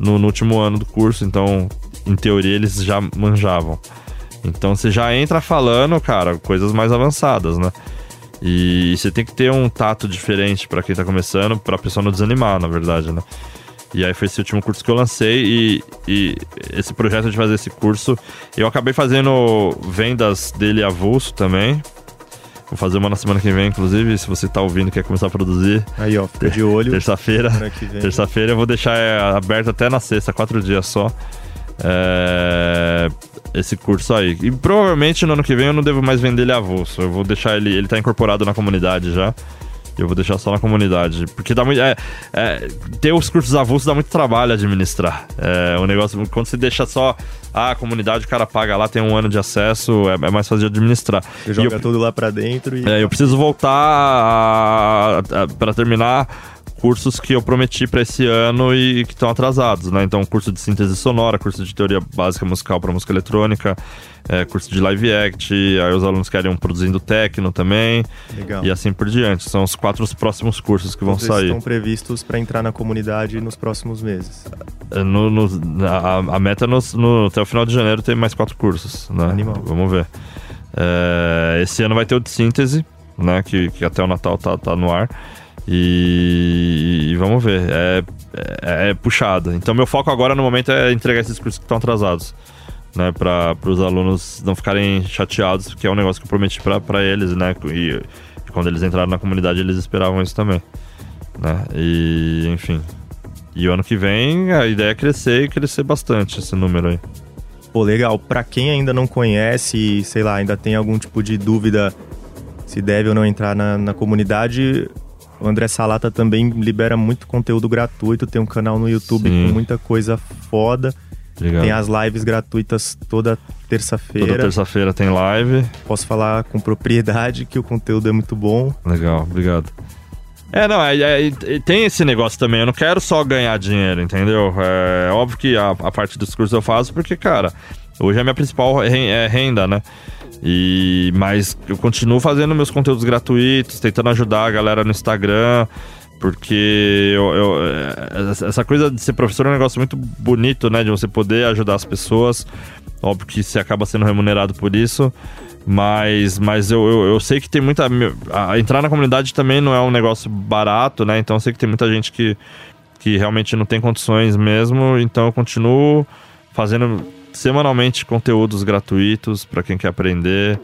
Speaker 3: no, no, último ano do curso, então em teoria eles já manjavam. Então você já entra falando, cara, coisas mais avançadas, né? E você tem que ter um tato diferente para quem tá começando, pra pessoa não desanimar, na verdade, né? E aí foi esse último curso que eu lancei e, e, esse projeto de fazer esse curso, eu acabei fazendo vendas dele avulso também, Vou fazer uma na semana que vem, inclusive, se você tá ouvindo e quer começar a produzir.
Speaker 2: Aí, ó, fica de olho.
Speaker 3: Terça-feira. Terça-feira eu vou deixar é, aberto até na sexta, quatro dias só. É, esse curso aí. E provavelmente no ano que vem eu não devo mais vender ele avulso. Eu vou deixar ele. Ele tá incorporado na comunidade já. Eu vou deixar só na comunidade. Porque dá muito. É, é, ter os cursos avulsos dá muito trabalho administrar. É um negócio. Quando você deixa só ah, a comunidade, o cara paga lá, tem um ano de acesso, é, é mais fácil de administrar.
Speaker 2: Você joga eu, tudo lá pra dentro e.
Speaker 3: É, eu preciso voltar para terminar cursos que eu prometi para esse ano e que estão atrasados, né? Então, curso de síntese sonora, curso de teoria básica musical para música eletrônica, é, curso de live act, aí os alunos querem um produzindo techno também.
Speaker 2: Legal.
Speaker 3: E assim por diante. São os quatro os próximos cursos que vão
Speaker 2: Todos
Speaker 3: sair.
Speaker 2: estão previstos para entrar na comunidade nos próximos meses.
Speaker 3: É, No, no- a, a meta é no, no- até o final de janeiro tem mais quatro cursos, né?
Speaker 2: Animal.
Speaker 3: Vamos ver. É, esse ano vai ter o de síntese, né? Que, que até o Natal tá, tá no ar. E, vamos ver. É, é, é puxado. Então meu foco agora no momento é entregar esses cursos que estão atrasados. Né, para os alunos não ficarem chateados, que é um negócio que eu prometi para eles, né? E, e quando eles entraram na comunidade, eles esperavam isso também. Né? E, enfim. E o ano que vem a ideia é crescer e crescer bastante esse número aí.
Speaker 2: Pô, legal. Pra quem ainda não conhece sei lá, ainda tem algum tipo de dúvida se deve ou não entrar na, na comunidade, o André Salata também libera muito conteúdo gratuito. Tem um canal no YouTube
Speaker 3: Sim.
Speaker 2: com muita coisa foda.
Speaker 3: Obrigado.
Speaker 2: Tem as lives gratuitas toda terça-feira.
Speaker 3: Toda terça-feira tem live.
Speaker 2: Posso falar com propriedade que o conteúdo é muito bom.
Speaker 3: Legal, obrigado. É, não, é, é- é- tem esse negócio também. Eu não quero só ganhar dinheiro, entendeu? É óbvio que a, a parte dos cursos eu faço porque, cara, hoje é a minha principal é renda, né? E, mas eu continuo fazendo meus conteúdos gratuitos, tentando ajudar a galera no Instagram, porque eu, eu- é, essa- coisa de ser professor é um negócio muito bonito, né? De você poder ajudar as pessoas. Óbvio que você acaba sendo remunerado por isso. Mas, mas eu, eu, eu sei que tem muita. entrar na comunidade também não é um negócio barato, né? Então eu sei que tem muita gente que, que realmente não tem condições mesmo. Então eu continuo fazendo semanalmente conteúdos gratuitos para quem quer aprender.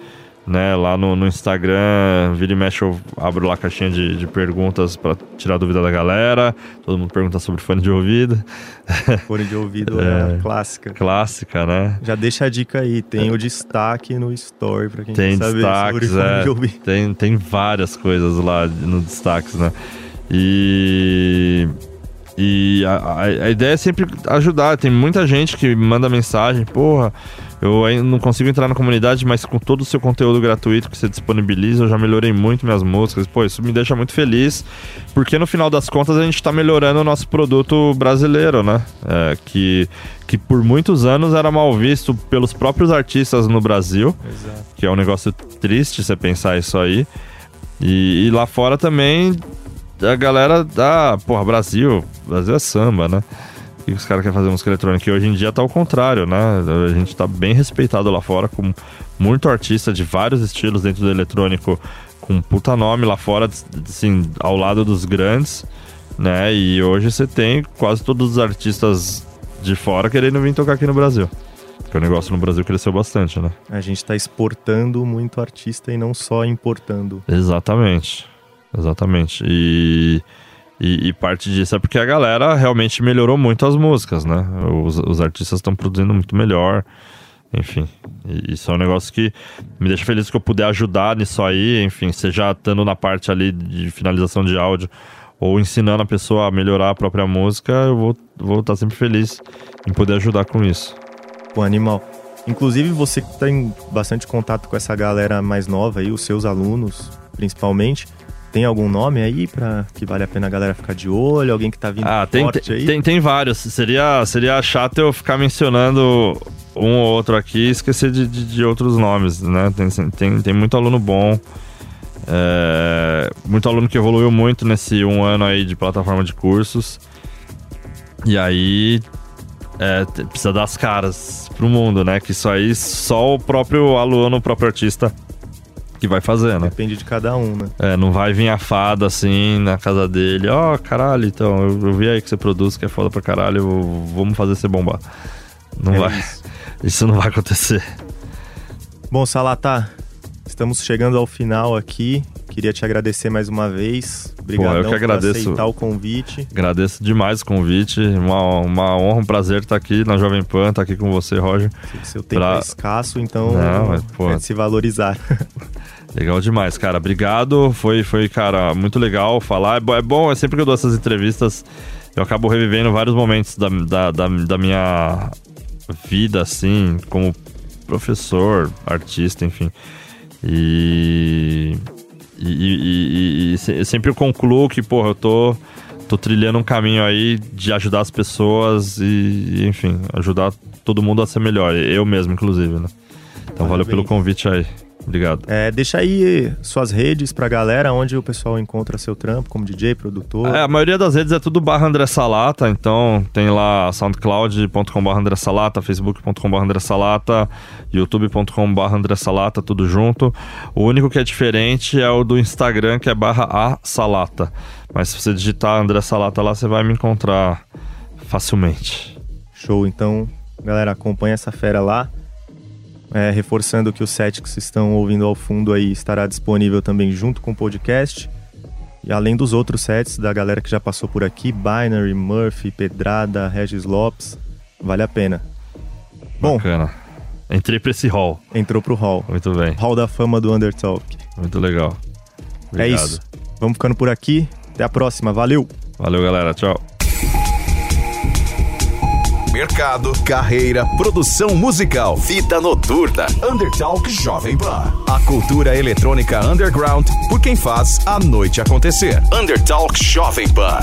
Speaker 3: Né, lá no, no Instagram, vira e mexe, eu abro lá a caixinha de, de perguntas para tirar dúvida da galera. Todo mundo pergunta sobre fone de ouvido. (laughs)
Speaker 2: Fone de ouvido é,
Speaker 3: É.
Speaker 2: clássica.
Speaker 3: Clássica, né?
Speaker 2: Já deixa a dica aí, tem o destaque no story pra quem
Speaker 3: Tem
Speaker 2: quer saber sobre fone
Speaker 3: é.
Speaker 2: de ouvido.
Speaker 3: Tem, tem várias coisas lá no destaques, né? E. E a, a- ideia é sempre ajudar. Tem muita gente que manda mensagem, porra, eu ainda não consigo entrar na comunidade, mas com todo o seu conteúdo gratuito que você disponibiliza, eu já melhorei muito minhas músicas. Pô, isso me deixa muito feliz, porque no final das contas a gente tá melhorando o nosso produto brasileiro, né? É, que, que por muitos anos era mal visto pelos próprios artistas no Brasil
Speaker 2: Exato.
Speaker 3: que é um negócio triste você pensar isso aí. E, e lá fora também a galera da. Porra, Brasil. Brasil é samba, né? O que os caras querem fazer música eletrônica? E hoje em dia tá ao contrário, né? A gente tá bem respeitado lá fora, com muito artista de vários estilos dentro do eletrônico, com puta nome lá fora, assim, ao lado dos grandes, né? E hoje você tem quase todos os artistas de fora querendo vir tocar aqui no Brasil. Porque o negócio no Brasil cresceu bastante, né?
Speaker 2: A gente tá exportando muito artista e não só importando.
Speaker 3: Exatamente. Exatamente. E, e, e parte disso é porque a galera realmente melhorou muito as músicas, né? Os, os artistas estão produzindo muito melhor. Enfim, isso é um negócio que me deixa feliz que eu puder ajudar nisso aí. Enfim, seja estando na parte ali de finalização de áudio ou ensinando a pessoa a melhorar a própria música, eu vou estar vou estar sempre feliz em poder ajudar com isso.
Speaker 2: Pô, animal. Inclusive, você que tem bastante contato com essa galera mais nova aí, os seus alunos, principalmente. Tem algum nome aí para que vale a pena a galera ficar de olho? Alguém que tá vindo
Speaker 3: Ah, tem,
Speaker 2: forte aí?
Speaker 3: tem, tem vários. Seria, seria chato eu ficar mencionando um ou outro aqui e esquecer de, de, de outros nomes, né? Tem, tem, tem muito aluno bom. é, muito aluno que evoluiu muito nesse um ano aí de plataforma de cursos. E aí é, precisa dar as caras pro mundo, né? Que isso aí só o próprio aluno, o próprio artista que vai fazer, né?
Speaker 2: Depende de cada um, né?
Speaker 3: É, não vai vir a fada assim na casa dele. Ó, caralho, então, eu, eu vi aí que você produz, que é foda pra caralho, eu- vamos fazer você bombar. Não
Speaker 2: É
Speaker 3: vai.
Speaker 2: isso. (laughs)
Speaker 3: Isso não vai acontecer.
Speaker 2: Bom, Salatá, estamos chegando ao final aqui. Queria te agradecer mais uma vez. Obrigado
Speaker 3: eu que agradeço.
Speaker 2: por aceitar o convite.
Speaker 3: Agradeço demais o convite. Uma, uma honra, um prazer estar aqui na Jovem Pan, estar aqui com você, Roger.
Speaker 2: Seu tempo
Speaker 3: Pra-
Speaker 2: é escasso, então
Speaker 3: Não, mas, pô.
Speaker 2: é se valorizar. (laughs)
Speaker 3: Legal demais, cara. Obrigado. Foi, foi cara, muito legal falar. É é bom, é sempre que eu dou essas entrevistas, eu acabo revivendo vários momentos da, da, da, da minha vida, assim, como professor, artista, enfim. E. E, e- e- e se- sempre eu concluo que, porra, eu tô, tô trilhando um caminho aí de ajudar as pessoas e, enfim, ajudar todo mundo a ser melhor. Eu mesmo, inclusive, né? Então valeu pelo convite aí. Obrigado.
Speaker 2: É, deixa aí suas redes pra galera, onde o pessoal encontra seu trampo como DJ, produtor.
Speaker 3: É, a maioria das redes é tudo barra André Salata, então tem lá soundcloud.com barra André Salata, facebook.com barra André Salata, youtube.com barra André Salata, tudo junto. O único que é diferente é o do Instagram, que é barra a Salata. Mas se você digitar André Salata lá, você vai me encontrar facilmente.
Speaker 2: Show, então, galera, acompanha essa fera lá. É, reforçando que o set que vocês estão ouvindo ao fundo aí estará disponível também junto com o podcast. E além dos outros sets da galera que já passou por aqui, Binary, Murphy, Pedrada, Regis Lopes, vale a pena.
Speaker 3: Bom, Bacana. Entrei pra esse hall.
Speaker 2: Entrou pro hall.
Speaker 3: Muito bem.
Speaker 2: Hall da fama do Undertalk.
Speaker 3: Muito legal.
Speaker 2: Obrigado. É isso. Vamos ficando por aqui. Até a próxima. Valeu.
Speaker 3: Valeu, galera. Tchau
Speaker 1: mercado, carreira, produção musical, fita noturna, Undertalk Jovem Pan. A cultura eletrônica underground por quem faz a noite acontecer. Undertalk Jovem Pan.